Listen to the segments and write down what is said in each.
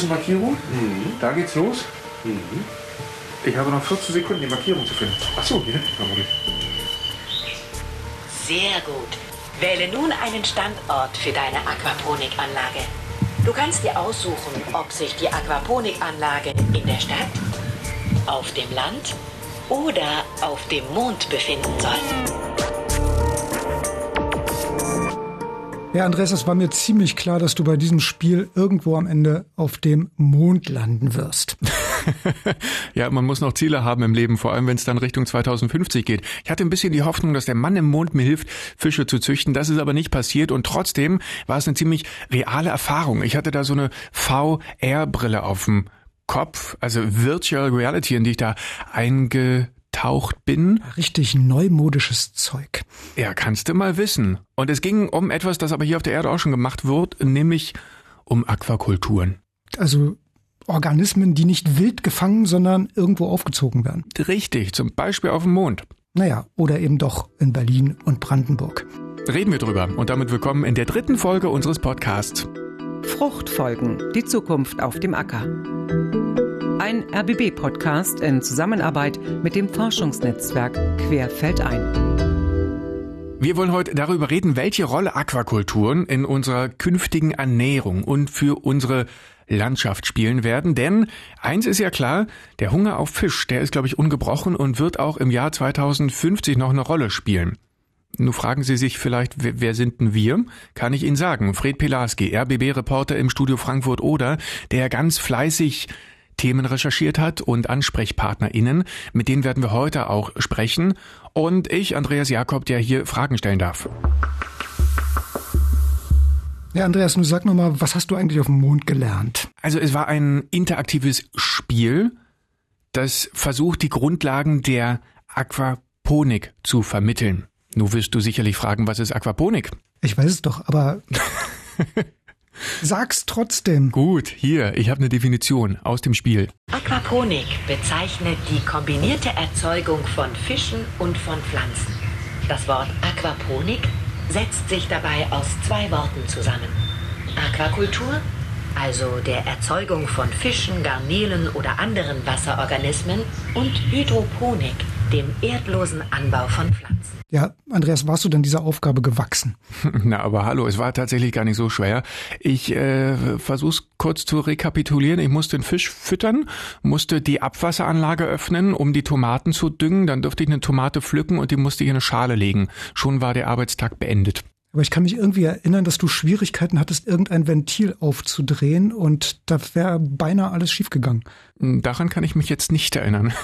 die Markierung? Mhm. Da geht's los. Mhm. Ich habe noch 14 Sekunden, die Markierung zu finden. Achso, hier hinten. Sehr gut. Wähle nun einen Standort für deine Aquaponikanlage. Du kannst dir aussuchen, ob sich die Aquaponikanlage in der Stadt, auf dem Land oder auf dem Mond befinden soll. Ja, Andreas, es war mir ziemlich klar, dass du bei diesem Spiel irgendwo am Ende auf dem Mond landen wirst. ja, man muss noch Ziele haben im Leben, vor allem wenn es dann Richtung 2050 geht. Ich hatte ein bisschen die Hoffnung, dass der Mann im Mond mir hilft, Fische zu züchten. Das ist aber nicht passiert und trotzdem war es eine ziemlich reale Erfahrung. Ich hatte da so eine VR-Brille auf dem Kopf, also Virtual Reality, in die ich da einge eingetaucht bin. Richtig neumodisches Zeug. Ja, kannst du mal wissen. Und es ging um etwas, das aber hier auf der Erde auch schon gemacht wird, nämlich um Aquakulturen. Also Organismen, die nicht wild gefangen, sondern irgendwo aufgezogen werden. Richtig, zum Beispiel auf dem Mond. Naja, oder eben doch in Berlin und Brandenburg. Reden wir drüber und damit willkommen in der dritten Folge unseres Podcasts. Fruchtfolgen, die Zukunft auf dem Acker. Ein RBB-Podcast in Zusammenarbeit mit dem Forschungsnetzwerk Querfeldein. Wir wollen heute darüber reden, welche Rolle Aquakulturen in unserer künftigen Ernährung und für unsere Landschaft spielen werden. Denn eins ist ja klar, der Hunger auf Fisch, der ist, glaube ich, ungebrochen und wird auch im Jahr 2050 noch eine Rolle spielen. Nun fragen Sie sich vielleicht, wer sind denn wir? Kann ich Ihnen sagen. Fred Pelarski, RBB-Reporter im Studio Frankfurt oder, der ganz fleißig Themen recherchiert hat und AnsprechpartnerInnen. Mit denen werden wir heute auch sprechen. Und ich, Andreas Jakob, der hier Fragen stellen darf. Ja, Andreas, nun sag nochmal, was hast du eigentlich auf dem Mond gelernt? Also es war ein interaktives Spiel, das versucht, die Grundlagen der Aquaponik zu vermitteln. Nun wirst du sicherlich fragen, was ist Aquaponik? Ich weiß es doch, aber Sag's trotzdem. Gut, hier, ich habe eine Definition aus dem Spiel. Aquaponik bezeichnet die kombinierte Erzeugung von Fischen und von Pflanzen. Das Wort Aquaponik setzt sich dabei aus zwei Worten zusammen. Aquakultur, also der Erzeugung von Fischen, Garnelen oder anderen Wasserorganismen, und Hydroponik, dem erdlosen Anbau von Pflanzen. Ja, Andreas, warst du denn dieser Aufgabe gewachsen? Na, aber hallo, es war tatsächlich gar nicht so schwer. Ich äh, versuch's kurz zu rekapitulieren. Ich musste den Fisch füttern, musste die Abwasseranlage öffnen, um die Tomaten zu düngen. Dann durfte ich eine Tomate pflücken und die musste ich in eine Schale legen. Schon war der Arbeitstag beendet. Aber ich kann mich irgendwie erinnern, dass du Schwierigkeiten hattest, irgendein Ventil aufzudrehen und da wäre beinahe alles schiefgegangen. Hm, daran kann ich mich jetzt nicht erinnern.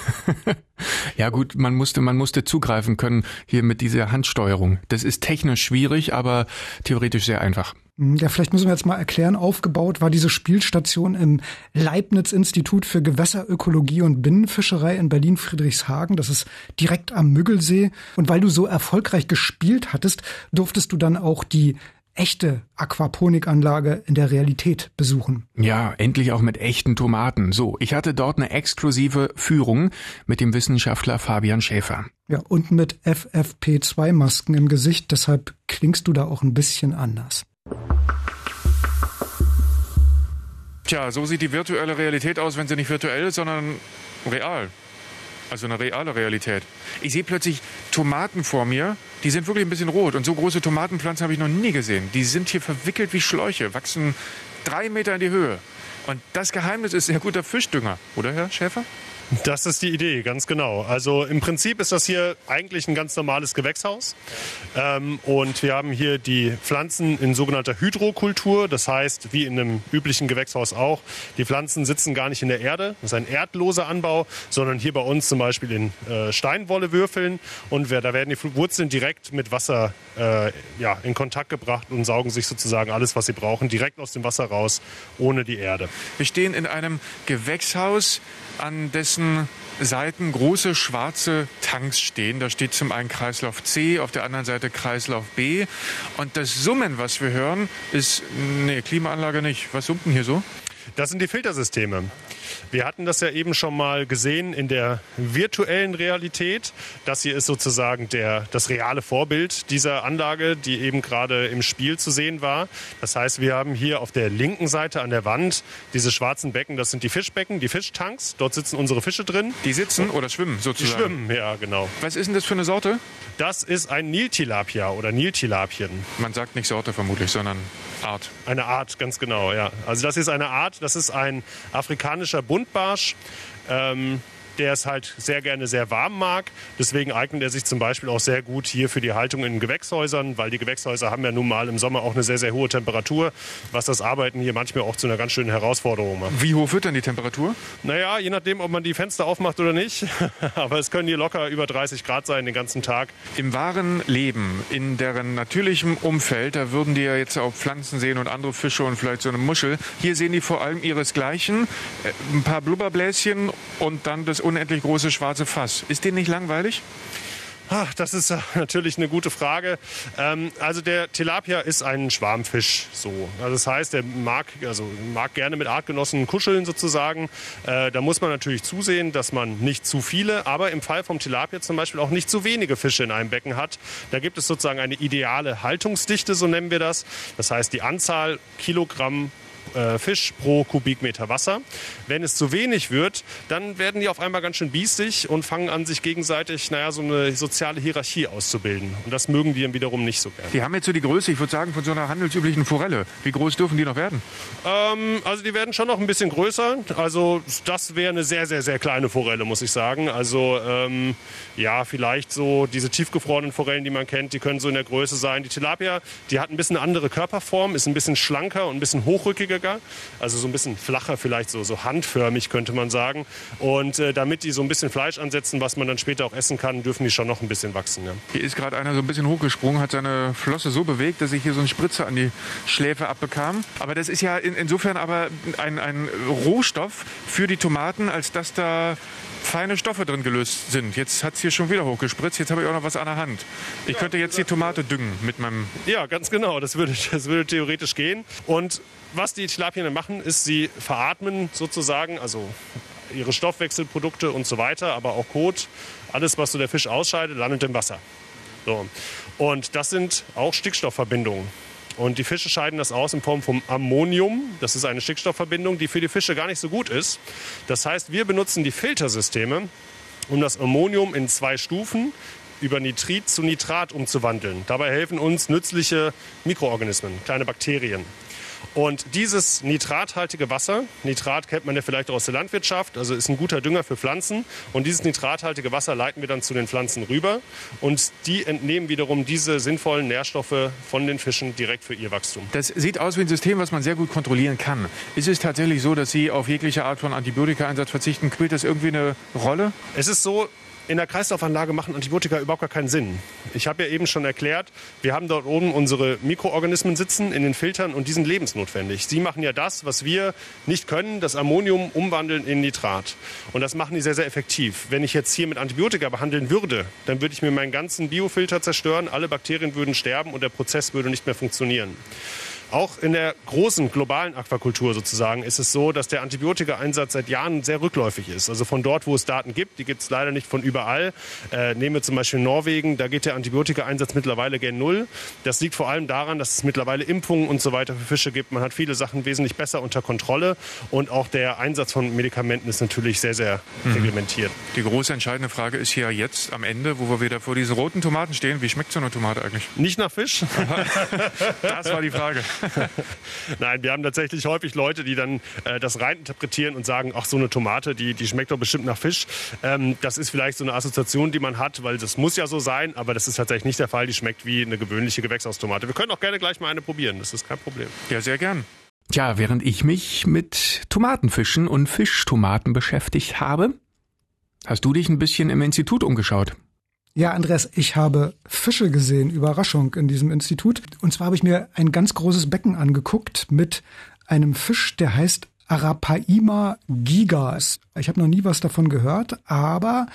ja gut, man musste, man musste zugreifen können hier mit dieser Handsteuerung. Das ist technisch schwierig, aber theoretisch sehr einfach. Hm, ja, vielleicht müssen wir jetzt mal erklären, aufgebaut war diese Spielstation im Leibniz-Institut für Gewässerökologie und Binnenfischerei in Berlin-Friedrichshagen. Das ist direkt am Müggelsee. Und weil du so erfolgreich gespielt hattest, durftest du dann auch die echte Aquaponikanlage in der Realität besuchen. Ja, endlich auch mit echten Tomaten. So, ich hatte dort eine exklusive Führung mit dem Wissenschaftler Fabian Schäfer. Ja, und mit FFP2-Masken im Gesicht, deshalb klingst du da auch ein bisschen anders. Tja, so sieht die virtuelle Realität aus, wenn sie nicht virtuell ist, sondern real. Also eine reale Realität. Ich sehe plötzlich Tomaten vor mir, die sind wirklich ein bisschen rot. Und so große Tomatenpflanzen habe ich noch nie gesehen. Die sind hier verwickelt wie Schläuche, wachsen drei Meter in die Höhe. Und das Geheimnis ist sehr guter Fischdünger, oder Herr Schäfer? Das ist die Idee, ganz genau. Also im Prinzip ist das hier eigentlich ein ganz normales Gewächshaus. Ähm, und wir haben hier die Pflanzen in sogenannter Hydrokultur. Das heißt, wie in einem üblichen Gewächshaus auch, die Pflanzen sitzen gar nicht in der Erde. Das ist ein erdloser Anbau, sondern hier bei uns zum Beispiel in äh, Steinwollewürfeln. Und da werden die Wurzeln direkt mit Wasser äh, ja, in Kontakt gebracht und saugen sich sozusagen alles, was sie brauchen, direkt aus dem Wasser raus, ohne die Erde. Wir stehen in einem Gewächshaus an dessen Seiten große schwarze Tanks stehen. Da steht zum einen Kreislauf C, auf der anderen Seite Kreislauf B. Und das Summen, was wir hören, ist, nee, Klimaanlage nicht. Was summt denn hier so? Das sind die Filtersysteme. Wir hatten das ja eben schon mal gesehen in der virtuellen Realität. Das hier ist sozusagen der, das reale Vorbild dieser Anlage, die eben gerade im Spiel zu sehen war. Das heißt, wir haben hier auf der linken Seite an der Wand diese schwarzen Becken, das sind die Fischbecken, die Fischtanks. Dort sitzen unsere Fische drin. Die sitzen oder schwimmen sozusagen? Die schwimmen, ja, genau. Was ist denn das für eine Sorte? Das ist ein Niltilapia oder Niltilapien. Man sagt nicht Sorte vermutlich, sondern Art. Eine Art, ganz genau, ja. Also das ist eine Art, das ist ein afrikanischer Buntbarsch. Ähm, der es halt sehr gerne sehr warm mag. Deswegen eignet er sich zum Beispiel auch sehr gut hier für die Haltung in Gewächshäusern, weil die Gewächshäuser haben ja nun mal im Sommer auch eine sehr, sehr hohe Temperatur, was das Arbeiten hier manchmal auch zu einer ganz schönen Herausforderung macht. Wie hoch wird dann die Temperatur? Naja, je nachdem, ob man die Fenster aufmacht oder nicht. Aber es können hier locker über 30 Grad sein den ganzen Tag. Im wahren Leben, in deren natürlichem Umfeld, da würden die ja jetzt auch Pflanzen sehen und andere Fische und vielleicht so eine Muschel. Hier sehen die vor allem ihresgleichen, äh, ein paar Blubberbläschen und dann das unendlich große schwarze Fass. Ist den nicht langweilig? Ach, das ist natürlich eine gute Frage. Ähm, also der Tilapia ist ein Schwarmfisch. So. Also das heißt, er mag, also mag gerne mit Artgenossen kuscheln sozusagen. Äh, da muss man natürlich zusehen, dass man nicht zu viele, aber im Fall vom Tilapia zum Beispiel auch nicht zu wenige Fische in einem Becken hat. Da gibt es sozusagen eine ideale Haltungsdichte, so nennen wir das. Das heißt, die Anzahl Kilogramm äh, Fisch pro Kubikmeter Wasser. Wenn es zu wenig wird, dann werden die auf einmal ganz schön biestig und fangen an, sich gegenseitig, naja, so eine soziale Hierarchie auszubilden. Und das mögen die dann wiederum nicht so gerne. Die haben jetzt so die Größe, ich würde sagen, von so einer handelsüblichen Forelle. Wie groß dürfen die noch werden? Ähm, also die werden schon noch ein bisschen größer. Also das wäre eine sehr, sehr, sehr kleine Forelle, muss ich sagen. Also ähm, ja, vielleicht so diese tiefgefrorenen Forellen, die man kennt, die können so in der Größe sein. Die Tilapia, die hat ein bisschen eine andere Körperform, ist ein bisschen schlanker und ein bisschen hochrückiger Hamburger, also so ein bisschen flacher, vielleicht so, so handförmig könnte man sagen. Und äh, damit die so ein bisschen Fleisch ansetzen, was man dann später auch essen kann, dürfen die schon noch ein bisschen wachsen. Ja. Hier ist gerade einer so ein bisschen hochgesprungen, hat seine Flosse so bewegt, dass ich hier so einen Spritzer an die Schläfe abbekam. Aber das ist ja in, insofern aber ein, ein Rohstoff für die Tomaten, als dass da feine Stoffe drin gelöst sind. Jetzt hat es hier schon wieder hochgespritzt. Jetzt habe ich auch noch was an der Hand. Ich könnte jetzt die Tomate düngen mit meinem. Ja, ganz genau. Das würde, das würde theoretisch gehen. Und was die Tilapien machen, ist, sie veratmen sozusagen, also ihre Stoffwechselprodukte und so weiter, aber auch Kot, alles, was so der Fisch ausscheidet, landet im Wasser. So. Und das sind auch Stickstoffverbindungen. Und die Fische scheiden das aus in Form von Ammonium. Das ist eine Stickstoffverbindung, die für die Fische gar nicht so gut ist. Das heißt, wir benutzen die Filtersysteme, um das Ammonium in zwei Stufen über Nitrit zu Nitrat umzuwandeln. Dabei helfen uns nützliche Mikroorganismen, kleine Bakterien. Und dieses nitrathaltige Wasser, Nitrat kennt man ja vielleicht auch aus der Landwirtschaft, also ist ein guter Dünger für Pflanzen. Und dieses nitrathaltige Wasser leiten wir dann zu den Pflanzen rüber. Und die entnehmen wiederum diese sinnvollen Nährstoffe von den Fischen direkt für ihr Wachstum. Das sieht aus wie ein System, was man sehr gut kontrollieren kann. Ist es tatsächlich so, dass Sie auf jegliche Art von Antibiotikaeinsatz verzichten? Spielt das irgendwie eine Rolle? Es ist so, in der Kreislaufanlage machen Antibiotika überhaupt gar keinen Sinn. Ich habe ja eben schon erklärt, wir haben dort oben unsere Mikroorganismen sitzen in den Filtern und die sind lebensnotwendig. Sie machen ja das, was wir nicht können, das Ammonium umwandeln in Nitrat. Und das machen die sehr, sehr effektiv. Wenn ich jetzt hier mit Antibiotika behandeln würde, dann würde ich mir meinen ganzen Biofilter zerstören, alle Bakterien würden sterben und der Prozess würde nicht mehr funktionieren. Auch in der großen globalen Aquakultur sozusagen ist es so, dass der Antibiotikaeinsatz seit Jahren sehr rückläufig ist. Also von dort, wo es Daten gibt, die gibt es leider nicht von überall. Äh, nehmen wir zum Beispiel Norwegen, da geht der Antibiotikaeinsatz mittlerweile gen Null. Das liegt vor allem daran, dass es mittlerweile Impfungen und so weiter für Fische gibt. Man hat viele Sachen wesentlich besser unter Kontrolle und auch der Einsatz von Medikamenten ist natürlich sehr, sehr mhm. reglementiert. Die große entscheidende Frage ist hier jetzt am Ende, wo wir wieder vor diesen roten Tomaten stehen. Wie schmeckt so eine Tomate eigentlich? Nicht nach Fisch. das war die Frage. Nein, wir haben tatsächlich häufig Leute, die dann äh, das reininterpretieren und sagen, ach so eine Tomate, die, die schmeckt doch bestimmt nach Fisch. Ähm, das ist vielleicht so eine Assoziation, die man hat, weil das muss ja so sein, aber das ist tatsächlich nicht der Fall. Die schmeckt wie eine gewöhnliche Gewächshaustomate. Wir können auch gerne gleich mal eine probieren, das ist kein Problem. Ja, sehr gern. Tja, während ich mich mit Tomatenfischen und Fischtomaten beschäftigt habe, hast du dich ein bisschen im Institut umgeschaut. Ja, Andreas, ich habe Fische gesehen, Überraschung in diesem Institut. Und zwar habe ich mir ein ganz großes Becken angeguckt mit einem Fisch, der heißt Arapaima gigas. Ich habe noch nie was davon gehört, aber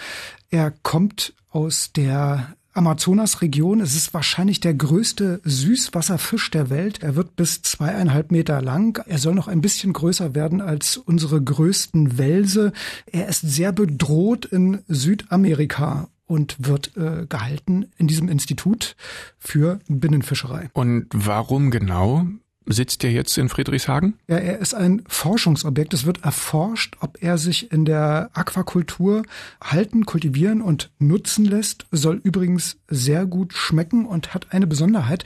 er kommt aus der Amazonasregion. Es ist wahrscheinlich der größte Süßwasserfisch der Welt. Er wird bis zweieinhalb Meter lang. Er soll noch ein bisschen größer werden als unsere größten Welse. Er ist sehr bedroht in Südamerika und wird äh, gehalten in diesem Institut für Binnenfischerei. Und warum genau Sitzt er jetzt in Friedrichshagen? Ja, er ist ein Forschungsobjekt. Es wird erforscht, ob er sich in der Aquakultur halten, kultivieren und nutzen lässt. Soll übrigens sehr gut schmecken und hat eine Besonderheit.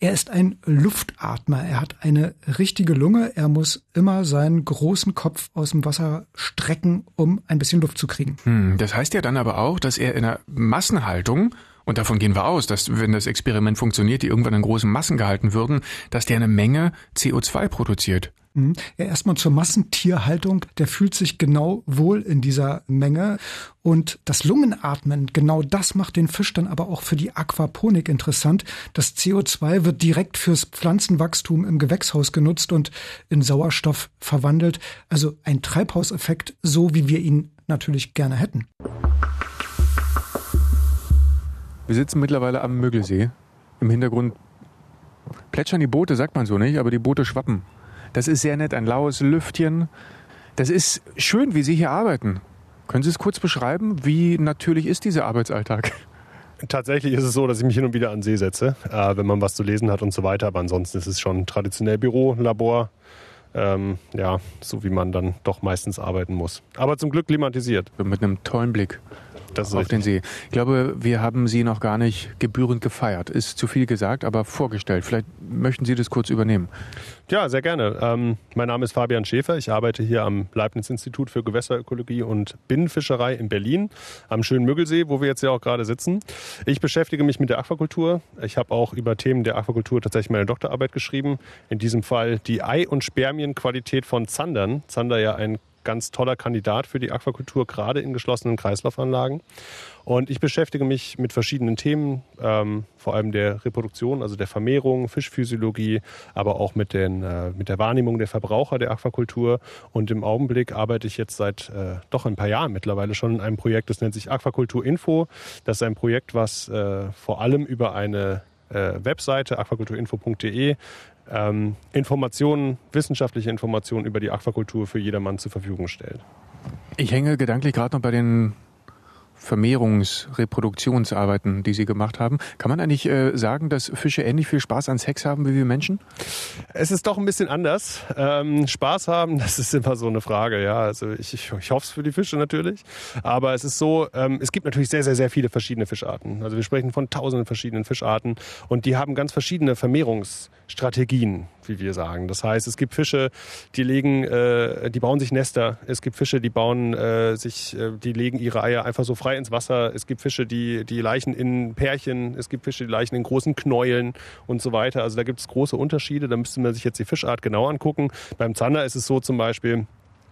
Er ist ein Luftatmer. Er hat eine richtige Lunge. Er muss immer seinen großen Kopf aus dem Wasser strecken, um ein bisschen Luft zu kriegen. Hm, das heißt ja dann aber auch, dass er in der Massenhaltung und davon gehen wir aus, dass wenn das Experiment funktioniert, die irgendwann in großen Massen gehalten würden, dass der eine Menge CO2 produziert. Mhm. Ja, erstmal zur Massentierhaltung. Der fühlt sich genau wohl in dieser Menge. Und das Lungenatmen, genau das macht den Fisch dann aber auch für die Aquaponik interessant. Das CO2 wird direkt fürs Pflanzenwachstum im Gewächshaus genutzt und in Sauerstoff verwandelt. Also ein Treibhauseffekt, so wie wir ihn natürlich gerne hätten. Wir sitzen mittlerweile am Müggelsee. Im Hintergrund plätschern die Boote, sagt man so nicht, aber die Boote schwappen. Das ist sehr nett, ein laues Lüftchen. Das ist schön, wie Sie hier arbeiten. Können Sie es kurz beschreiben? Wie natürlich ist dieser Arbeitsalltag? Tatsächlich ist es so, dass ich mich hin und wieder an See setze, äh, wenn man was zu lesen hat und so weiter. Aber ansonsten ist es schon traditionell Büro, Labor. Ähm, ja, so wie man dann doch meistens arbeiten muss. Aber zum Glück klimatisiert. Mit einem tollen Blick das auf den See. Ich glaube, wir haben Sie noch gar nicht gebührend gefeiert. Ist zu viel gesagt, aber vorgestellt. Vielleicht möchten Sie das kurz übernehmen. Ja, sehr gerne. Ähm, mein Name ist Fabian Schäfer. Ich arbeite hier am Leibniz-Institut für Gewässerökologie und Binnenfischerei in Berlin, am schönen Müggelsee, wo wir jetzt ja auch gerade sitzen. Ich beschäftige mich mit der Aquakultur. Ich habe auch über Themen der Aquakultur tatsächlich meine Doktorarbeit geschrieben. In diesem Fall die Ei- und Spermienqualität von Zandern. Zander ja ein ganz toller Kandidat für die Aquakultur, gerade in geschlossenen Kreislaufanlagen. Und ich beschäftige mich mit verschiedenen Themen, ähm, vor allem der Reproduktion, also der Vermehrung, Fischphysiologie, aber auch mit, den, äh, mit der Wahrnehmung der Verbraucher der Aquakultur. Und im Augenblick arbeite ich jetzt seit äh, doch ein paar Jahren mittlerweile schon in einem Projekt, das nennt sich Aquakultur Info. Das ist ein Projekt, was äh, vor allem über eine äh, Webseite aquakulturinfo.de ähm, Informationen, wissenschaftliche Informationen über die Aquakultur für jedermann zur Verfügung stellt. Ich hänge gedanklich gerade noch bei den Vermehrungs-, Reproduktionsarbeiten, die Sie gemacht haben. Kann man eigentlich äh, sagen, dass Fische ähnlich viel Spaß an Sex haben wie wir Menschen? Es ist doch ein bisschen anders. Ähm, Spaß haben, das ist immer so eine Frage. Ja, also ich, ich, ich hoffe es für die Fische natürlich. Aber es ist so, ähm, es gibt natürlich sehr, sehr, sehr viele verschiedene Fischarten. Also wir sprechen von tausenden verschiedenen Fischarten und die haben ganz verschiedene Vermehrungsstrategien wie wir sagen. Das heißt, es gibt Fische, die legen, äh, die bauen sich Nester. Es gibt Fische, die bauen äh, sich, äh, die legen ihre Eier einfach so frei ins Wasser. Es gibt Fische, die die Leichen in Pärchen. Es gibt Fische, die Leichen in großen Knäueln und so weiter. Also da gibt es große Unterschiede. Da müsste man sich jetzt die Fischart genau angucken. Beim Zander ist es so zum Beispiel,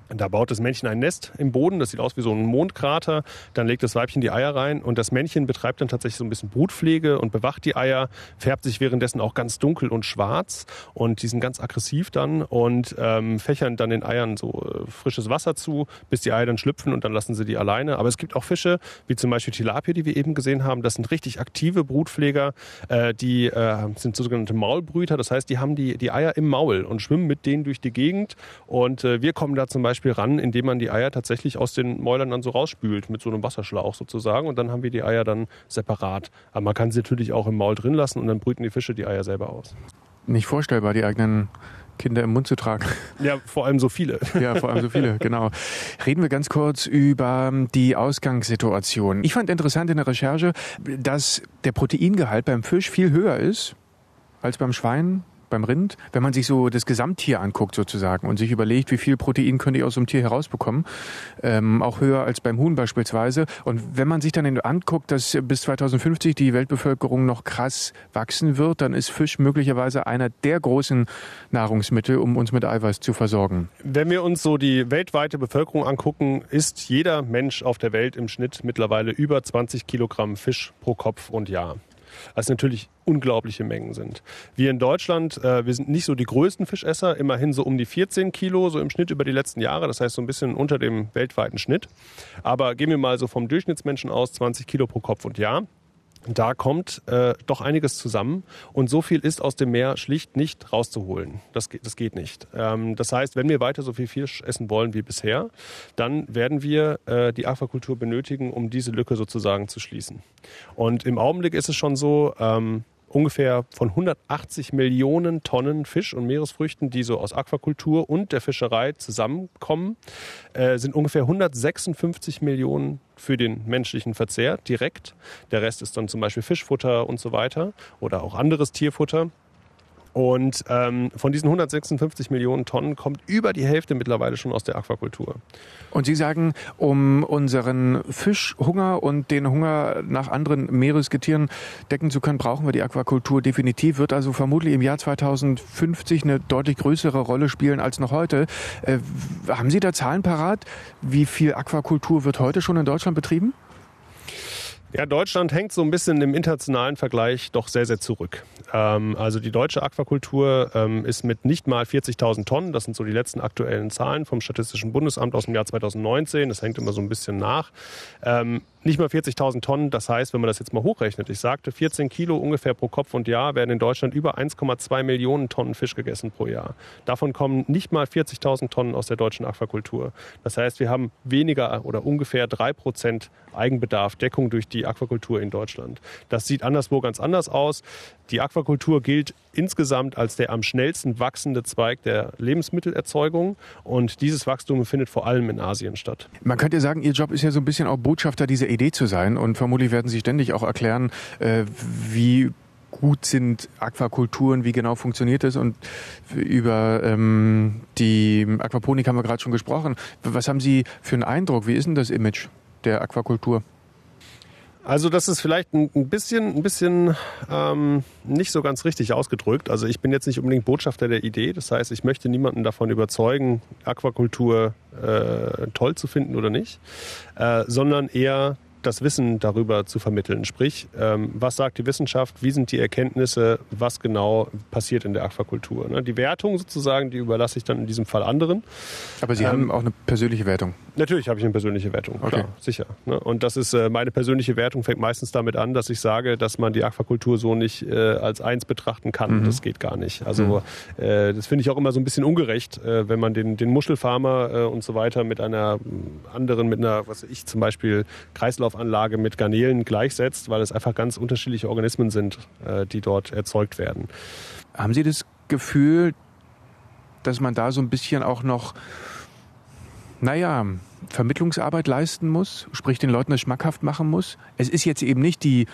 da baut das Männchen ein Nest im Boden, das sieht aus wie so ein Mondkrater. Dann legt das Weibchen die Eier rein und das Männchen betreibt dann tatsächlich so ein bisschen Brutpflege und bewacht die Eier, färbt sich währenddessen auch ganz dunkel und schwarz und die sind ganz aggressiv dann und ähm, fächern dann den Eiern so äh, frisches Wasser zu, bis die Eier dann schlüpfen und dann lassen sie die alleine. Aber es gibt auch Fische, wie zum Beispiel Tilapia, die wir eben gesehen haben. Das sind richtig aktive Brutpfleger, äh, die äh, sind sogenannte Maulbrüter. Das heißt, die haben die, die Eier im Maul und schwimmen mit denen durch die Gegend und äh, wir kommen da zum Beispiel Beispiel ran, indem man die Eier tatsächlich aus den Mäulern dann so rausspült mit so einem Wasserschlauch sozusagen und dann haben wir die Eier dann separat. Aber man kann sie natürlich auch im Maul drin lassen und dann brüten die Fische die Eier selber aus. Nicht vorstellbar, die eigenen Kinder im Mund zu tragen. Ja, vor allem so viele. Ja, vor allem so viele, genau. Reden wir ganz kurz über die Ausgangssituation. Ich fand interessant in der Recherche, dass der Proteingehalt beim Fisch viel höher ist als beim Schwein, beim Rind, wenn man sich so das Gesamttier anguckt sozusagen und sich überlegt, wie viel Protein könnte ich aus so einem Tier herausbekommen, ähm, auch höher als beim Huhn beispielsweise. Und wenn man sich dann anguckt, dass bis 2050 die Weltbevölkerung noch krass wachsen wird, dann ist Fisch möglicherweise einer der großen Nahrungsmittel, um uns mit Eiweiß zu versorgen. Wenn wir uns so die weltweite Bevölkerung angucken, ist jeder Mensch auf der Welt im Schnitt mittlerweile über 20 Kilogramm Fisch pro Kopf und Jahr was natürlich unglaubliche Mengen sind. Wir in Deutschland, äh, wir sind nicht so die größten Fischesser, immerhin so um die 14 Kilo, so im Schnitt über die letzten Jahre, das heißt so ein bisschen unter dem weltweiten Schnitt. Aber gehen wir mal so vom Durchschnittsmenschen aus, 20 Kilo pro Kopf und Jahr. Da kommt äh, doch einiges zusammen und so viel ist aus dem Meer schlicht nicht rauszuholen. Das, geht, das geht nicht. Ähm, das heißt, wenn wir weiter so viel Fisch essen wollen wie bisher, dann werden wir äh, die Aquakultur benötigen, um diese Lücke sozusagen zu schließen. Und im Augenblick ist es schon so, ähm, ungefähr von 180 Millionen Tonnen Fisch und Meeresfrüchten, die so aus Aquakultur und der Fischerei zusammenkommen, äh, sind ungefähr 156 Millionen für den menschlichen Verzehr direkt. Der Rest ist dann zum Beispiel Fischfutter und so weiter oder auch anderes Tierfutter. Und ähm, von diesen 156 Millionen Tonnen kommt über die Hälfte mittlerweile schon aus der Aquakultur. Und Sie sagen, um unseren Fischhunger und den Hunger nach anderen Meeresgetieren decken zu können, brauchen wir die Aquakultur definitiv. Wird also vermutlich im Jahr 2050 eine deutlich größere Rolle spielen als noch heute. Äh, haben Sie da Zahlen parat? Wie viel Aquakultur wird heute schon in Deutschland betrieben? Ja, Deutschland hängt so ein bisschen im internationalen Vergleich doch sehr, sehr zurück. Ähm, also die deutsche Aquakultur ähm, ist mit nicht mal 40.000 Tonnen, das sind so die letzten aktuellen Zahlen vom Statistischen Bundesamt aus dem Jahr 2019, das hängt immer so ein bisschen nach, ähm, nicht mal 40.000 Tonnen. Das heißt, wenn man das jetzt mal hochrechnet, ich sagte 14 Kilo ungefähr pro Kopf und Jahr, werden in Deutschland über 1,2 Millionen Tonnen Fisch gegessen pro Jahr. Davon kommen nicht mal 40.000 Tonnen aus der deutschen Aquakultur. Das heißt, wir haben weniger oder ungefähr drei Prozent Eigenbedarf, Deckung durch die Aquakultur in Deutschland. Das sieht anderswo ganz anders aus. Die Aquakultur gilt insgesamt als der am schnellsten wachsende Zweig der Lebensmittelerzeugung und dieses Wachstum findet vor allem in Asien statt. Man könnte sagen, Ihr Job ist ja so ein bisschen auch Botschafter dieser Idee zu sein und vermutlich werden Sie ständig auch erklären, äh, wie gut sind Aquakulturen, wie genau funktioniert es und über ähm, die Aquaponik haben wir gerade schon gesprochen. Was haben Sie für einen Eindruck? Wie ist denn das Image der Aquakultur? Also das ist vielleicht ein, bisschen, ein bisschen ähm, nicht so ganz richtig ausgedrückt. Also ich bin jetzt nicht unbedingt Botschafter der Idee. Das heißt, ich möchte niemanden davon überzeugen, Aquakultur äh, toll zu finden oder nicht, äh, sondern eher das Wissen darüber zu vermitteln. Sprich, ähm, was sagt die Wissenschaft, wie sind die Erkenntnisse, was genau passiert in der Aquakultur. Ne? Die Wertung sozusagen, die überlasse ich dann in diesem Fall anderen. Aber Sie ähm, haben auch eine persönliche Wertung? Natürlich habe ich eine persönliche Wertung, okay. klar, sicher. Ne? Und das ist äh, meine persönliche Wertung fängt meistens damit an, dass ich sage, dass man die Aquakultur so nicht äh, als eins betrachten kann. Mhm. Das geht gar nicht. Also mhm. äh, das finde ich auch immer so ein bisschen ungerecht, wenn man den, den Muschelfarmer und so weiter mit einer anderen, mit einer, was ich zum Beispiel Kreislauf Kreislaufanlage mit Garnelen gleichsetzt, weil es einfach ganz unterschiedliche Organismen sind, die dort erzeugt werden. Haben Sie das Gefühl, dass man da so ein bisschen auch noch, naja, Vermittlungsarbeit leisten muss, sprich den Leuten das schmackhaft machen muss? Es ist jetzt eben nicht die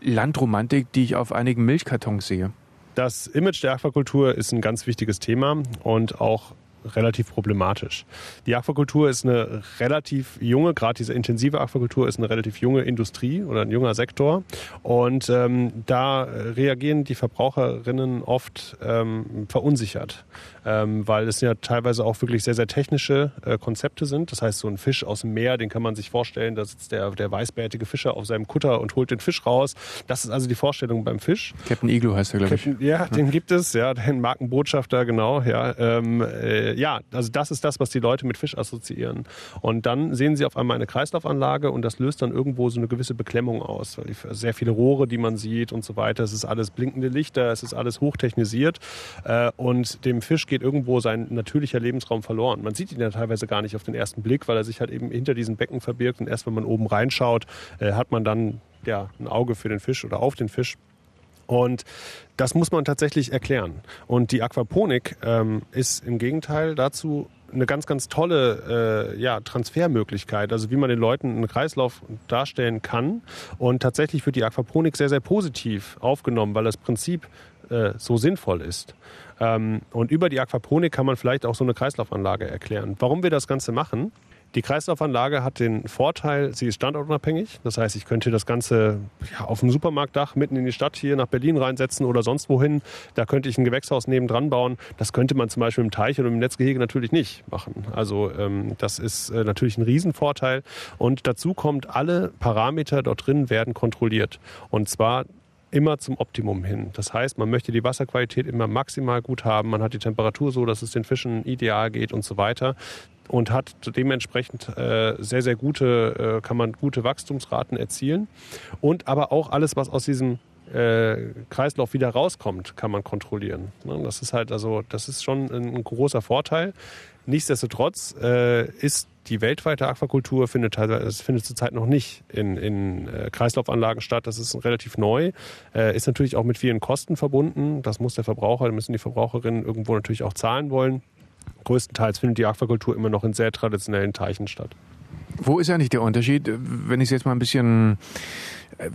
Landromantik, die ich auf einigen Milchkartons sehe. Das Image der Aquakultur ist ein ganz wichtiges Thema und auch relativ problematisch. Die Aquakultur ist eine relativ junge, gerade diese intensive Aquakultur ist eine relativ junge Industrie oder ein junger Sektor. Und ähm, da reagieren die Verbraucherinnen oft ähm, verunsichert, ähm, weil es ja teilweise auch wirklich sehr, sehr technische äh, Konzepte sind. Das heißt, so ein Fisch aus dem Meer, den kann man sich vorstellen, da sitzt der, der weißbärtige Fischer auf seinem Kutter und holt den Fisch raus. Das ist also die Vorstellung beim Fisch. Captain Iglo heißt er, glaube ich. Ja, den gibt es, ja, den Markenbotschafter, genau, ja. Ähm, äh, ja, also das ist das, was die Leute mit Fisch assoziieren. Und dann sehen sie auf einmal eine Kreislaufanlage und das löst dann irgendwo so eine gewisse Beklemmung aus. Weil sehr viele Rohre, die man sieht und so weiter, es ist alles blinkende Lichter, es ist alles hochtechnisiert äh, und dem Fisch geht irgendwo sein natürlicher Lebensraum verloren. Man sieht ihn ja teilweise gar nicht auf den ersten Blick, weil er sich halt eben hinter diesen Becken verbirgt und erst wenn man oben reinschaut, äh, hat man dann ja, ein Auge für den Fisch oder auf den Fisch. Und das muss man tatsächlich erklären. Und die Aquaponik ähm, ist im Gegenteil dazu eine ganz, ganz tolle äh, ja, Transfermöglichkeit, also wie man den Leuten einen Kreislauf darstellen kann. Und tatsächlich wird die Aquaponik sehr, sehr positiv aufgenommen, weil das Prinzip äh, so sinnvoll ist. Ähm, und über die Aquaponik kann man vielleicht auch so eine Kreislaufanlage erklären. Warum wir das Ganze machen? Die Kreislaufanlage hat den Vorteil, sie ist standortunabhängig. Das heißt, ich könnte das Ganze ja, auf dem Supermarktdach mitten in die Stadt hier nach Berlin reinsetzen oder sonst wohin. Da könnte ich ein Gewächshaus nebendran bauen. Das könnte man zum Beispiel im Teich oder im Netzgehege natürlich nicht machen. Also ähm, das ist äh, natürlich ein Riesenvorteil. Und dazu kommt, alle Parameter dort drin werden kontrolliert. Und zwar immer zum Optimum hin. Das heißt, man möchte die Wasserqualität immer maximal gut haben, man hat die Temperatur so, dass es den Fischen ideal geht und so weiter und hat dementsprechend äh, sehr, sehr gute, äh, kann man gute Wachstumsraten erzielen. Und aber auch alles, was aus diesem äh, Kreislauf wieder rauskommt, kann man kontrollieren. Ne? Das ist halt also, das ist schon ein, großer Vorteil. Nichtsdestotrotz äh, ist die weltweite Aquakultur findet teilweise findet zurzeit noch nicht in, in äh, Kreislaufanlagen statt. Das ist relativ neu, äh, ist natürlich auch mit vielen Kosten verbunden. Das muss der Verbraucher, müssen die Verbraucherinnen irgendwo natürlich auch zahlen wollen. Größtenteils findet die Aquakultur immer noch in sehr traditionellen Teichen statt. Wo ist eigentlich der Unterschied, wenn ich es jetzt mal ein bisschen äh,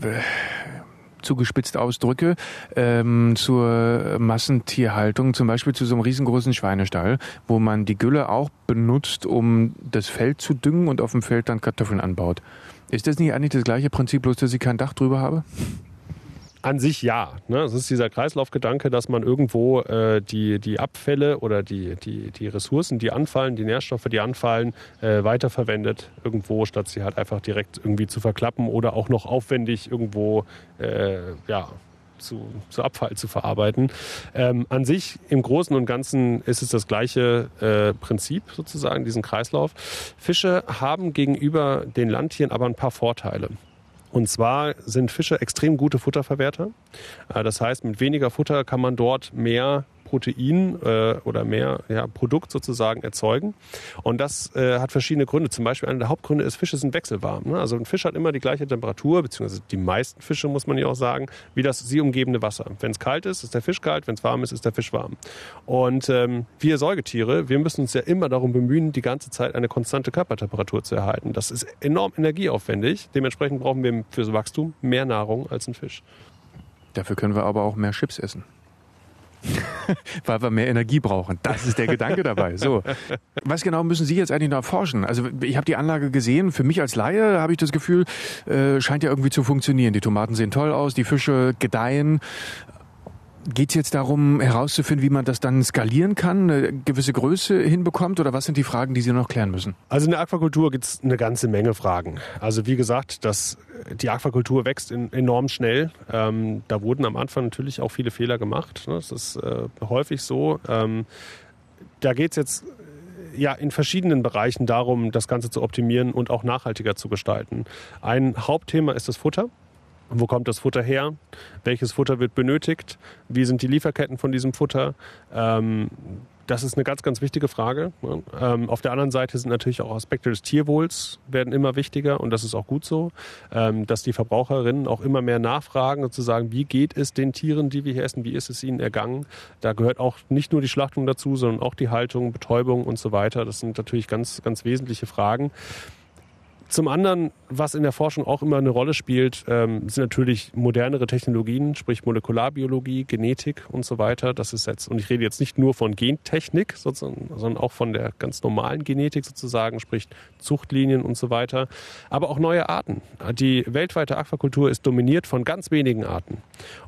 zugespitzt ausdrücke, ähm, zur Massentierhaltung, zum Beispiel zu so einem riesengroßen Schweinestall, wo man die Gülle auch benutzt, um das Feld zu düngen und auf dem Feld dann Kartoffeln anbaut. Ist das nicht eigentlich das gleiche Prinzip, bloß dass ich kein Dach drüber habe? An sich ja. Ne? Es ist dieser Kreislaufgedanke, dass man irgendwo äh, die, die Abfälle oder die, die, die Ressourcen, die anfallen, die Nährstoffe, die anfallen, äh, weiterverwendet irgendwo, statt sie halt einfach direkt irgendwie zu verklappen oder auch noch aufwendig irgendwo äh, ja, zu, zu Abfall zu verarbeiten. Ähm, an sich im Großen und Ganzen ist es das gleiche äh, Prinzip sozusagen, diesen Kreislauf. Fische haben gegenüber den Landtieren aber ein paar Vorteile. Und zwar sind Fische extrem gute Futterverwerter. Äh, das heißt, mit weniger Futter kann man dort mehr Protein äh, oder mehr ja, Produkt sozusagen erzeugen. Und das äh, hat verschiedene Gründe. Zum Beispiel einer der Hauptgründe ist, Fische sind wechselwarm. Ne? Also ein Fisch hat immer die gleiche Temperatur, beziehungsweise die meisten Fische, muss man ja auch sagen, wie das sie umgebende Wasser. Wenn es kalt ist, ist der Fisch kalt, wenn es warm ist, ist der Fisch warm. Und ähm, wir Säugetiere, wir müssen uns ja immer darum bemühen, die ganze Zeit eine konstante Körpertemperatur zu erhalten. Das ist enorm energieaufwendig. Dementsprechend brauchen wir fürs Wachstum mehr Nahrung als ein Fisch. Dafür können wir aber auch mehr Chips essen. Weil wir mehr Energie brauchen. Das ist der Gedanke dabei. So. Was genau müssen Sie jetzt eigentlich noch erforschen? Also ich habe die Anlage gesehen. Für mich als Laie habe ich das Gefühl, äh, scheint ja irgendwie zu funktionieren. Die Tomaten sehen toll aus, die Fische gedeihen. Geht es jetzt darum, herauszufinden, wie man das dann skalieren kann, eine gewisse Größe hinbekommt? Oder was sind die Fragen, die Sie noch klären müssen? Also in der Aquakultur gibt es eine ganze Menge Fragen. Also wie gesagt, das, die Aquakultur wächst in, enorm schnell. Ähm, da wurden am Anfang natürlich auch viele Fehler gemacht. Ne? Das ist äh, häufig so. Ähm, da geht es jetzt ja, in verschiedenen Bereichen darum, das Ganze zu optimieren und auch nachhaltiger zu gestalten. Ein Hauptthema ist das Futter. Wo kommt das Futter her? Welches Futter wird benötigt? Wie sind die Lieferketten von diesem Futter? Ähm, das ist eine ganz, ganz wichtige Frage. Ähm, auf der anderen Seite sind natürlich auch Aspekte des Tierwohls werden immer wichtiger und das ist auch gut so, ähm, dass die Verbraucherinnen auch immer mehr nachfragen, sozusagen, wie geht es den Tieren, die wir hier essen, wie ist es ihnen ergangen? Da gehört auch nicht nur die Schlachtung dazu, sondern auch die Haltung, Betäubung und so weiter. Das sind natürlich ganz, ganz wesentliche Fragen. Zum anderen, was in der Forschung auch immer eine Rolle spielt, ähm, sind natürlich modernere Technologien, sprich Molekularbiologie, Genetik und so weiter. Das ist jetzt, und ich rede jetzt nicht nur von Gentechnik, sondern auch von der ganz normalen Genetik sozusagen, sprich Zuchtlinien und so weiter. Aber auch neue Arten. Die weltweite Aquakultur ist dominiert von ganz wenigen Arten.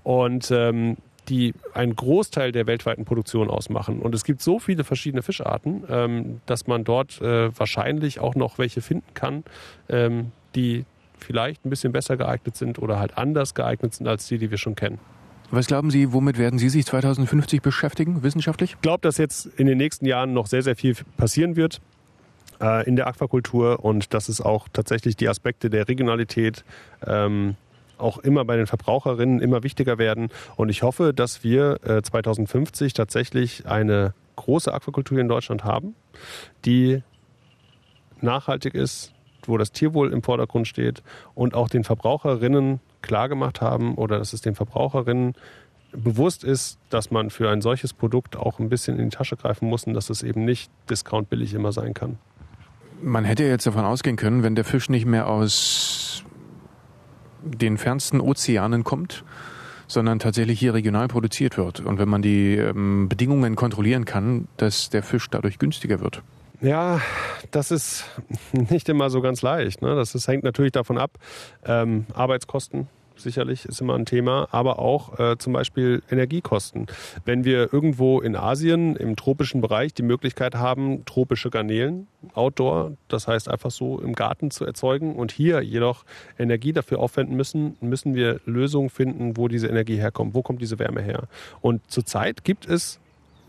Und ähm, die einen Großteil der weltweiten Produktion ausmachen. Und es gibt so viele verschiedene Fischarten, ähm, dass man dort äh, wahrscheinlich auch noch welche finden kann, ähm, die vielleicht ein bisschen besser geeignet sind oder halt anders geeignet sind als die, die wir schon kennen. Was glauben Sie, womit werden Sie sich 2050 beschäftigen, wissenschaftlich? Ich glaube, dass jetzt in den nächsten Jahren noch sehr, sehr viel passieren wird äh, in der Aquakultur und dass es auch tatsächlich die Aspekte der Regionalität ähm, auch immer bei den Verbraucherinnen immer wichtiger werden. Und ich hoffe, dass wir 2050 äh, tatsächlich eine große Aquakultur in Deutschland haben, die nachhaltig ist, wo das Tierwohl im Vordergrund steht und auch den Verbraucherinnen klargemacht haben oder dass es den Verbraucherinnen bewusst ist, dass man für ein solches Produkt auch ein bisschen in die Tasche greifen muss und dass es eben nicht discountbillig immer sein kann. Man hätte jetzt davon ausgehen können, wenn der Fisch nicht mehr aus den fernsten Ozeanen kommt, sondern tatsächlich hier regional produziert wird. Und wenn man die ähm, Bedingungen kontrollieren kann, dass der Fisch dadurch günstiger wird. Ja, das ist nicht immer so ganz leicht. Ne? Das ist, hängt natürlich davon ab, ähm, Arbeitskosten, sicherlich ist immer ein Thema, aber auch äh, zum Beispiel Energiekosten. Wenn wir irgendwo in Asien im tropischen Bereich die Möglichkeit haben, tropische Garnelen outdoor, das heißt einfach so im Garten zu erzeugen und hier jedoch Energie dafür aufwenden müssen, müssen wir Lösungen finden, wo diese Energie herkommt, wo kommt diese Wärme her. Und zurzeit gibt es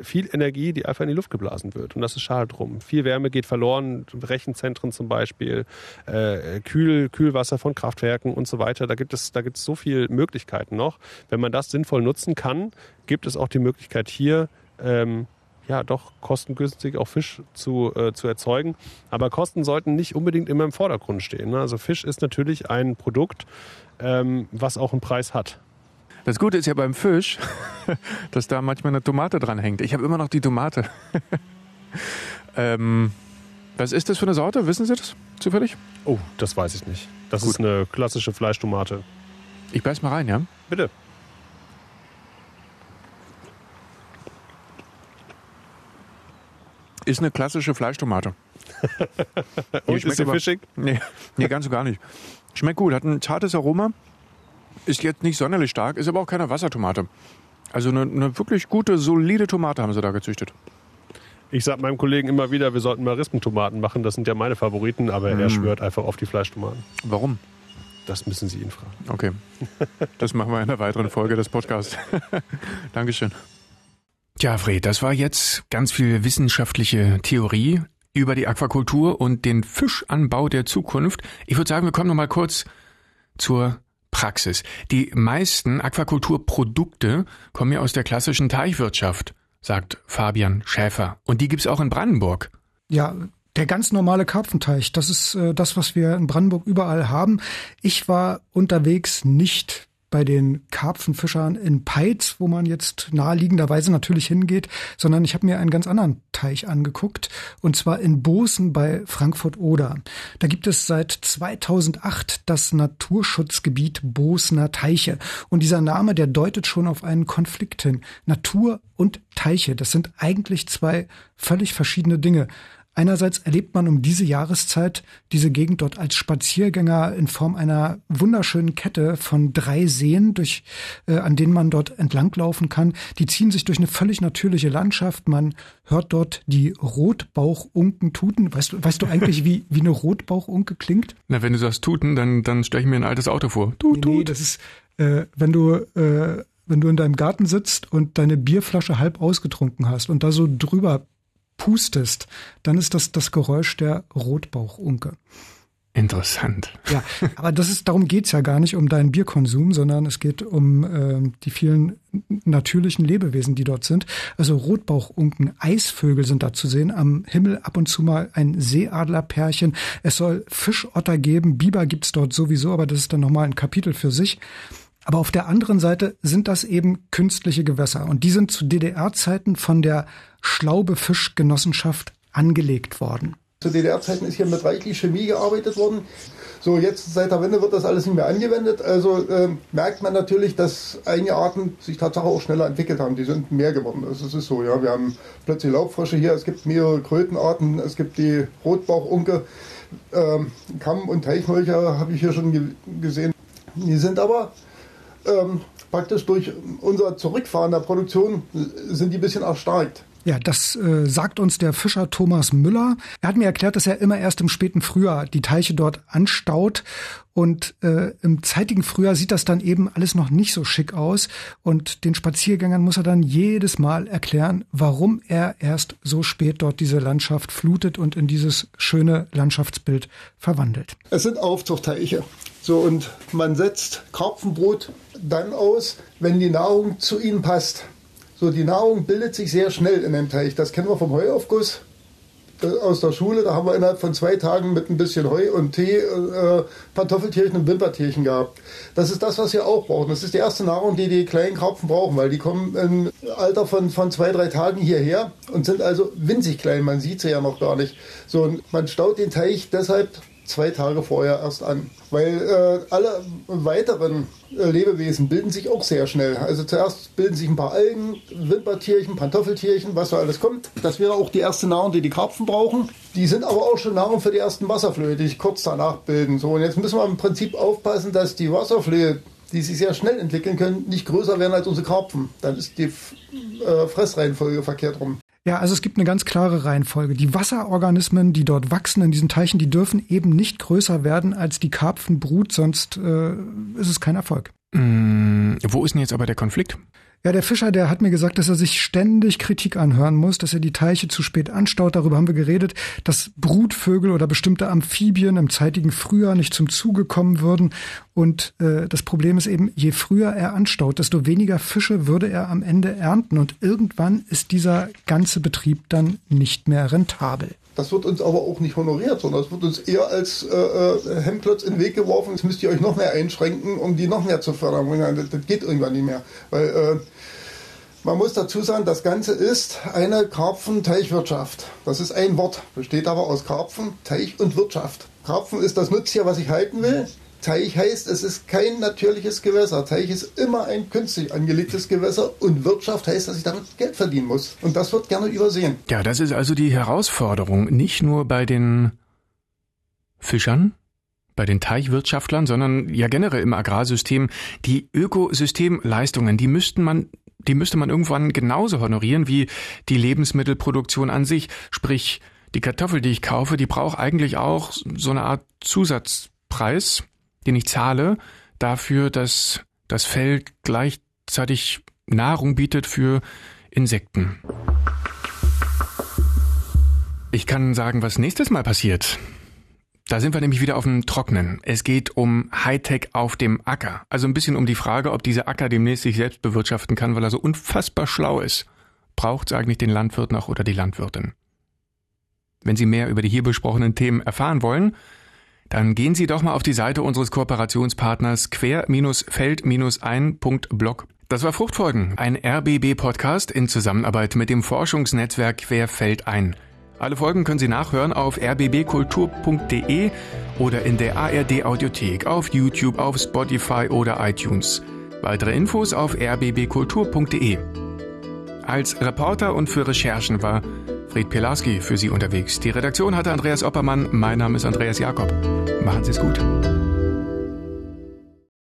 viel Energie, die einfach in die Luft geblasen wird. Und das ist schade drum. Viel Wärme geht verloren, Rechenzentren zum Beispiel, äh, Kühl, Kühlwasser von Kraftwerken und so weiter. Da gibt es, da gibt es so viele Möglichkeiten noch. Wenn man das sinnvoll nutzen kann, gibt es auch die Möglichkeit hier, ähm, ja, doch kostengünstig auch Fisch zu, äh, zu erzeugen. Aber Kosten sollten nicht unbedingt immer im Vordergrund stehen. Ne? Also Fisch ist natürlich ein Produkt, ähm, was auch einen Preis hat. Das Gute ist ja beim Fisch, dass da manchmal eine Tomate dran hängt. Ich habe immer noch die Tomate. ähm, was ist das für eine Sorte? Wissen Sie das zufällig? Oh, das weiß ich nicht. Das Gut. ist eine klassische Fleischtomate. Ich beiß mal rein, ja? Bitte. Ist eine klassische Fleischtomate. Und ist sie fischig? Nee, nee, ganz und gar nicht. Schmeckt gut, hat ein zartes Aroma. Ist jetzt nicht sonderlich stark, ist aber auch keine Wassertomate. Also eine, eine wirklich gute, solide Tomate haben sie da gezüchtet. Ich sag meinem Kollegen immer wieder, wir sollten mal Rispentomaten machen. Das sind ja meine Favoriten, aber er schwört einfach auf die Fleischtomaten. Warum? Das müssen Sie ihn fragen. Okay. Das machen wir in einer weiteren Folge des Podcasts. Dankeschön. Tja, Fred, das war jetzt ganz viel wissenschaftliche Theorie über die Aquakultur und den Fischanbau der Zukunft. Ich würde sagen, wir kommen noch mal kurz zur Praxis. Die meisten Aquakulturprodukte kommen ja aus der klassischen Teichwirtschaft, sagt Fabian Schäfer. Und die gibt's auch in Brandenburg. Ja, der ganz normale Karpfenteich, das ist äh, das, was wir in Brandenburg überall haben. Ich war unterwegs nicht bei den Karpfenfischern in Peitz, wo man jetzt naheliegenderweise natürlich hingeht, sondern ich habe mir einen ganz anderen Teich angeguckt und zwar in Bosen bei Frankfurt-Oder. Da gibt es seit 2008 das Naturschutzgebiet Bosener Teiche und dieser Name, der deutet schon auf einen Konflikt hin. Natur und Teiche, das sind eigentlich zwei völlig verschiedene Dinge. Einerseits erlebt man um diese Jahreszeit diese Gegend dort als Spaziergänger in Form einer wunderschönen Kette von drei Seen, durch, äh, an denen man dort entlanglaufen kann. Die ziehen sich durch eine völlig natürliche Landschaft. Man hört dort die Rotbauchunken tuten. Weißt du, weißt du eigentlich, wie, wie eine Rotbauchunke klingt? Na, wenn du sagst tuten, dann, dann stelle ich mir ein altes Auto vor. Tut, tut. Nee, das ist, äh, wenn du, äh, wenn du in deinem Garten sitzt und deine Bierflasche halb ausgetrunken hast und da so drüber pustest, dann ist das das Geräusch der Rotbauchunke. Interessant. Ja, aber das ist, darum geht's ja gar nicht um deinen Bierkonsum, sondern es geht um äh, die vielen natürlichen Lebewesen, die dort sind. Also Rotbauchunken, Eisvögel sind da zu sehen, am Himmel ab und zu mal ein Seeadlerpärchen. Es soll Fischotter geben, Biber gibt's dort sowieso, aber das ist dann nochmal ein Kapitel für sich. Aber auf der anderen Seite sind das eben künstliche Gewässer und die sind zu DDR-Zeiten von der Schlaube Fischgenossenschaft angelegt worden. Zu DDR-Zeiten ist hier mit reichlich Chemie gearbeitet worden. So, jetzt seit der Wende wird das alles nicht mehr angewendet. Also äh, merkt man natürlich, dass einige Arten sich tatsächlich auch schneller entwickelt haben. Die sind mehr geworden. Also, es ist so, ja. Wir haben plötzlich Laubfrösche hier, es gibt mehrere Krötenarten, es gibt die Rotbauchunke, ähm, Kamm- und Teichmolcher habe ich hier schon ge gesehen. Die sind aber ähm, praktisch durch unser Zurückfahren der Produktion sind die ein bisschen erstarkt. Ja, das äh, sagt uns der Fischer Thomas Müller. Er hat mir erklärt, dass er immer erst im späten Frühjahr die Teiche dort anstaut. Und äh, im zeitigen Frühjahr sieht das dann eben alles noch nicht so schick aus. Und den Spaziergängern muss er dann jedes Mal erklären, warum er erst so spät dort diese Landschaft flutet und in dieses schöne Landschaftsbild verwandelt. Es sind Aufzuchtteiche. So, und man setzt Karpfenbrot dann aus, wenn die Nahrung zu ihnen passt. So, die Nahrung bildet sich sehr schnell in dem Teich. Das kennen wir vom Heuaufguss äh, aus der Schule. Da haben wir innerhalb von zwei Tagen mit ein bisschen Heu und Tee äh, Pantoffeltierchen und Wimpertierchen gehabt. Das ist das, was wir auch brauchen. Das ist die erste Nahrung, die die kleinen Karpfen brauchen, weil die kommen im Alter von, von zwei, drei Tagen hierher und sind also winzig klein. Man sieht sie ja noch gar nicht. So, und man staut den Teich deshalb zwei Tage vorher erst an. Weil äh, alle weiteren äh, Lebewesen bilden sich auch sehr schnell. Also zuerst bilden sich ein paar Algen, Wimpertierchen, Pantoffeltierchen, was so alles kommt. Das wäre auch die erste Nahrung, die die Karpfen brauchen. Die sind aber auch schon Nahrung für die ersten Wasserflöhe, die sich kurz danach bilden. So, und jetzt müssen wir im Prinzip aufpassen, dass die Wasserflöhe die sich sehr schnell entwickeln können, nicht größer werden als unsere Karpfen. Dann ist die äh, Fressreihenfolge verkehrt rum. Ja, also es gibt eine ganz klare Reihenfolge. Die Wasserorganismen, die dort wachsen in diesen Teichen, die dürfen eben nicht größer werden als die Karpfenbrut, sonst äh, ist es kein Erfolg. Mm, wo ist denn jetzt aber der Konflikt? Ja, der Fischer, der hat mir gesagt, dass er sich ständig Kritik anhören muss, dass er die Teiche zu spät anstaut. Darüber haben wir geredet, dass Brutvögel oder bestimmte Amphibien im zeitigen Frühjahr nicht zum Zuge kommen würden. Und äh, das Problem ist eben, je früher er anstaut, desto weniger Fische würde er am Ende ernten. Und irgendwann ist dieser ganze Betrieb dann nicht mehr rentabel. Das wird uns aber auch nicht honoriert, sondern es wird uns eher als äh, äh, Hemmklotz in den Weg geworfen. Jetzt müsst ihr euch noch mehr einschränken, um die noch mehr zu fördern. Das, das geht irgendwann nicht mehr. Weil äh, man muss dazu sagen, das Ganze ist eine Karpfenteichwirtschaft. Das ist ein Wort, besteht aber aus Karpfen, Teich und Wirtschaft. Karpfen ist das Nutztier, was ich halten will. Teich heißt, es ist kein natürliches Gewässer. Teich ist immer ein künstlich angelegtes Gewässer und Wirtschaft heißt, dass ich damit Geld verdienen muss. Und das wird gerne übersehen. Ja, das ist also die Herausforderung, nicht nur bei den Fischern, bei den Teichwirtschaftlern, sondern ja generell im Agrarsystem. Die Ökosystemleistungen, die müssten man die müsste man irgendwann genauso honorieren wie die Lebensmittelproduktion an sich. Sprich, die Kartoffel, die ich kaufe, die braucht eigentlich auch so eine Art Zusatzpreis, den ich zahle, dafür, dass das Feld gleichzeitig Nahrung bietet für Insekten. Ich kann sagen, was nächstes Mal passiert. Da sind wir nämlich wieder auf dem Trocknen. Es geht um Hightech auf dem Acker. Also ein bisschen um die Frage, ob dieser Acker demnächst sich selbst bewirtschaften kann, weil er so unfassbar schlau ist. Braucht es eigentlich den Landwirt noch oder die Landwirtin? Wenn Sie mehr über die hier besprochenen Themen erfahren wollen, dann gehen Sie doch mal auf die Seite unseres Kooperationspartners quer-feld-ein.blog. Das war Fruchtfolgen, ein RBB-Podcast in Zusammenarbeit mit dem Forschungsnetzwerk Querfeld ein. Alle Folgen können Sie nachhören auf rbbkultur.de oder in der ARD Audiothek, auf YouTube, auf Spotify oder iTunes. Weitere Infos auf rbbkultur.de. Als Reporter und für Recherchen war Fred Pilarski für Sie unterwegs. Die Redaktion hatte Andreas Oppermann. Mein Name ist Andreas Jakob. Machen Sie es gut.